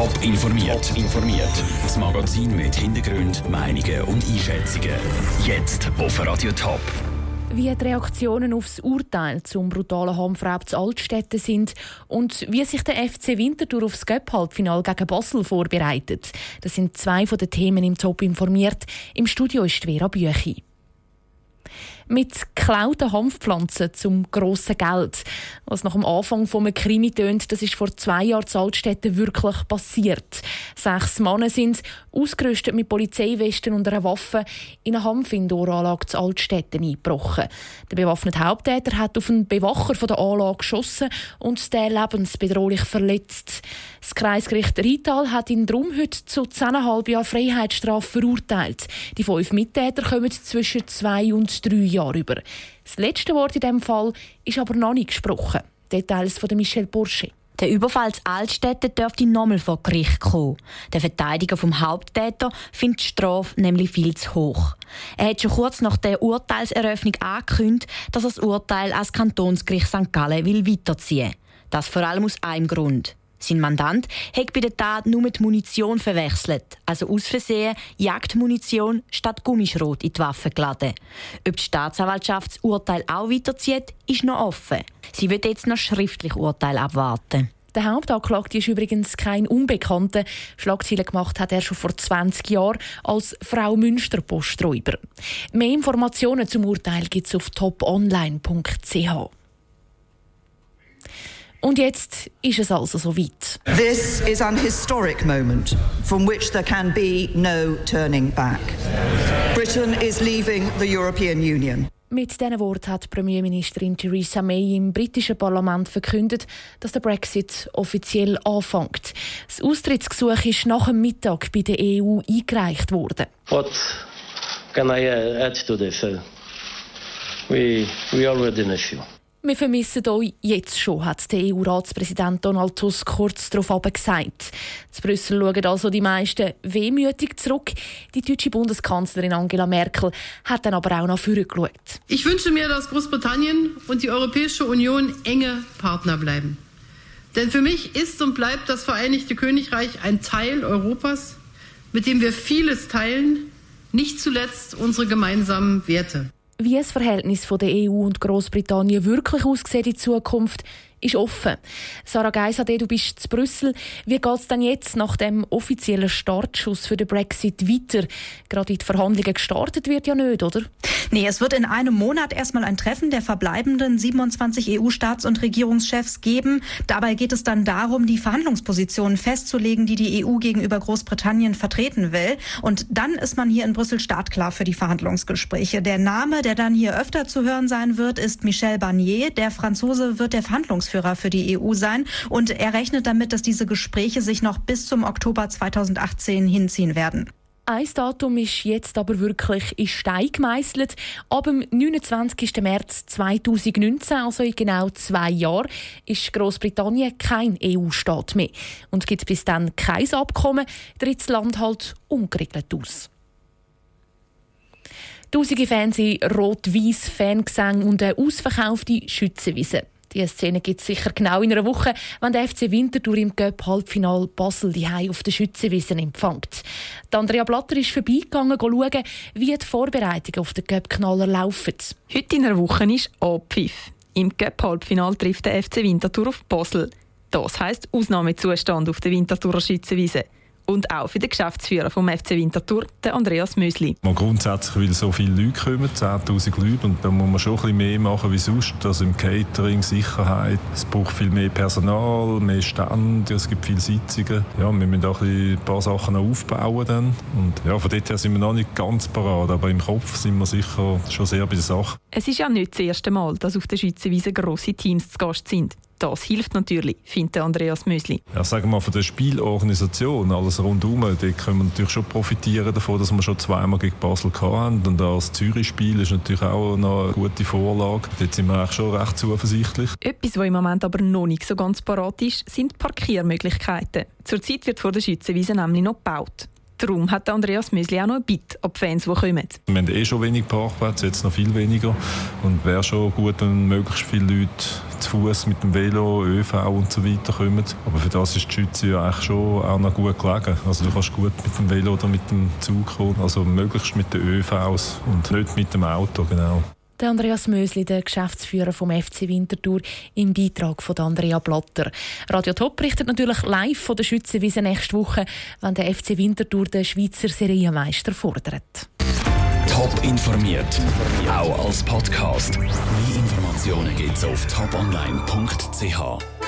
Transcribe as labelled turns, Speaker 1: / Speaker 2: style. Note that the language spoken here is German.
Speaker 1: Top informiert. informiert. Das Magazin mit Hintergrund, Meinungen und Einschätzungen. Jetzt auf Radio Top.
Speaker 2: Wie die Reaktionen auf das Urteil zum brutalen Homfraub zu Altstädten sind und wie sich der FC Winterthur aufs Göpp-Halbfinale gegen Basel vorbereitet. Das sind zwei von den Themen im Top informiert. Im Studio ist Vera Büchi mit geklauten Hanfpflanzen zum grossen Geld. Was nach dem Anfang vom Krimi tönt, das ist vor zwei Jahren in Altstädten wirklich passiert. Sechs Männer sind ausgerüstet mit Polizeiwesten und einer Waffe in eine Hanfindoranlage zu Altstädten eingebrochen. Der bewaffnete Haupttäter hat auf einen Bewacher von der Anlage geschossen und den lebensbedrohlich verletzt. Das Kreisgericht Rital hat ihn darum heute zu 10,5 Jahren Freiheitsstrafe verurteilt. Die fünf Mittäter kommen zwischen zwei und drei Jahren Jahre über. Das letzte Wort in diesem Fall ist aber noch nicht gesprochen. Details von Michel Bursche.
Speaker 3: Der Überfall zu Altstädte dürfte nochmal vor Gericht kommen. Der Verteidiger vom Haupttäter findet die Strafe nämlich viel zu hoch. Er hat schon kurz nach der Urteilseröffnung angekündigt, dass er das Urteil als Kantonsgericht St. Gallen will weiterziehen will. Das vor allem aus einem Grund. Sein Mandant hat bei der Tat nur die Munition verwechselt, also aus Versehen Jagdmunition statt Gummischrot in die Waffe geladen. Ob die Staatsanwaltschaft das Urteil auch weiterzieht, ist noch offen. Sie wird jetzt noch schriftlich Urteil abwarten.
Speaker 2: Der Hauptanklagte ist übrigens kein Unbekannter. Schlagzeilen gemacht hat er schon vor 20 Jahren als Frau Münster Posträuber. Mehr Informationen zum Urteil gibt es auf toponline.ch. Und jetzt ist es also soweit.
Speaker 4: This is an historic moment from which there can be no turning back. Britain is leaving the European Union.
Speaker 2: Mit diesen Worten hat Premierministerin Theresa May im britischen Parlament verkündet, dass der Brexit offiziell anfängt. Das Austrittsgesuch ist nach dem Mittag bei der EU eingereicht worden.
Speaker 5: What can I add to this? We, we already know.
Speaker 2: Wir vermissen euch jetzt schon, hat der EU-Ratspräsident Donald Tusk kurz darauf gesagt. Zu Brüssel schauen also die meisten wehmütig zurück. Die deutsche Bundeskanzlerin Angela Merkel hat dann aber auch noch vorgeschaut.
Speaker 6: Ich wünsche mir, dass Großbritannien und die Europäische Union enge Partner bleiben. Denn für mich ist und bleibt das Vereinigte Königreich ein Teil Europas, mit dem wir vieles teilen, nicht zuletzt unsere gemeinsamen Werte.
Speaker 2: Wie das Verhältnis von der EU und Großbritannien wirklich aussieht in Zukunft, ist offen. Sarah Geisade, du bist zu Brüssel. Wie geht es denn jetzt nach dem offiziellen Startschuss für den Brexit weiter? Gerade die Verhandlungen gestartet wird ja nicht, oder?
Speaker 7: Nee, es wird in einem Monat erstmal ein Treffen der verbleibenden 27 EU-Staats- und Regierungschefs geben. Dabei geht es dann darum, die Verhandlungspositionen festzulegen, die die EU gegenüber Großbritannien vertreten will. Und dann ist man hier in Brüssel startklar für die Verhandlungsgespräche. Der Name, der dann hier öfter zu hören sein wird, ist Michel Barnier. Der Franzose wird der Verhandlungsführer Verhandlungsführer für die EU sein. Und er rechnet damit, dass diese Gespräche sich noch bis zum Oktober 2018 hinziehen werden.
Speaker 2: Ein Datum ist jetzt aber wirklich in Stein gemeißelt. Ab dem 29. März 2019, also in genau zwei Jahren, ist Großbritannien kein EU-Staat mehr. Und gibt bis dann kein Abkommen, tritt das Land halt ungeregelt aus. Tausende Fans in rot-weiß Fangesang und eine ausverkaufte Schützenwiese. Die Szene gibt es sicher genau in einer Woche, wenn der FC Winterthur im Göpp Halbfinal Basel die auf der Schützenwiese empfängt. Andrea Blatter ist vorbeigegangen, schauen, wie die Vorbereitungen auf den Göpp-Knaller laufen.
Speaker 8: Heute in einer Woche ist Abpfiff. Im Göpp Halbfinal trifft der FC Winterthur auf Basel. Das heisst Ausnahmezustand auf der Winterthurer Schützenwiese und auch für den Geschäftsführer vom FC Winterthur, Andreas Mösli.
Speaker 9: Man grundsätzlich, weil so viele Leute kommen, 10'000 Leute, und da muss man schon ein bisschen mehr machen wie sonst. Also im Catering, Sicherheit, es braucht viel mehr Personal, mehr Stände, es gibt viele Sitzungen. Ja, wir müssen auch ein, paar Sachen aufbauen dann. Und ja, von dort her sind wir noch nicht ganz parat, aber im Kopf sind wir sicher schon sehr bei der Sache.
Speaker 8: Es ist ja nicht das erste Mal, dass auf der Schützenwiese grosse Teams zu Gast sind. Das hilft natürlich, findet Andreas Mösli.
Speaker 9: Ja, sagen wir mal, von der Spielorganisation, alles rundherum, da können wir natürlich schon profitieren davon, dass wir schon zweimal gegen Basel hatten. Und das Zürich-Spiel ist natürlich auch noch eine gute Vorlage. Dort sind wir eigentlich schon recht zuversichtlich.
Speaker 8: Etwas, was im Moment aber noch nicht so ganz parat ist, sind Parkiermöglichkeiten. Zurzeit wird vor der Schützenwiese nämlich noch gebaut. Darum hat Andreas Müsli auch noch ein Bitte an die Fans, die kommen.
Speaker 9: Wir haben eh schon wenig Parkplätze, jetzt noch viel weniger. Und wäre schon gut, wenn möglichst viele Leute zu Fuß mit dem Velo, ÖV und so weiter kommen. Aber für das ist die Schütze ja eigentlich schon auch noch gut gelegen. Also du kannst gut mit dem Velo oder mit dem Zug kommen. Also möglichst mit den ÖVs und nicht mit dem Auto, genau.
Speaker 2: Der Andreas Mösli, der Geschäftsführer vom FC Winterthur, im Beitrag von Andrea Blatter. Radio Top berichtet natürlich live von der Schützenwiese nächste Woche, wenn der FC Winterthur den Schweizer Serienmeister fordert.
Speaker 1: Top informiert, auch als Podcast. Mehr Informationen gibt's auf toponline.ch.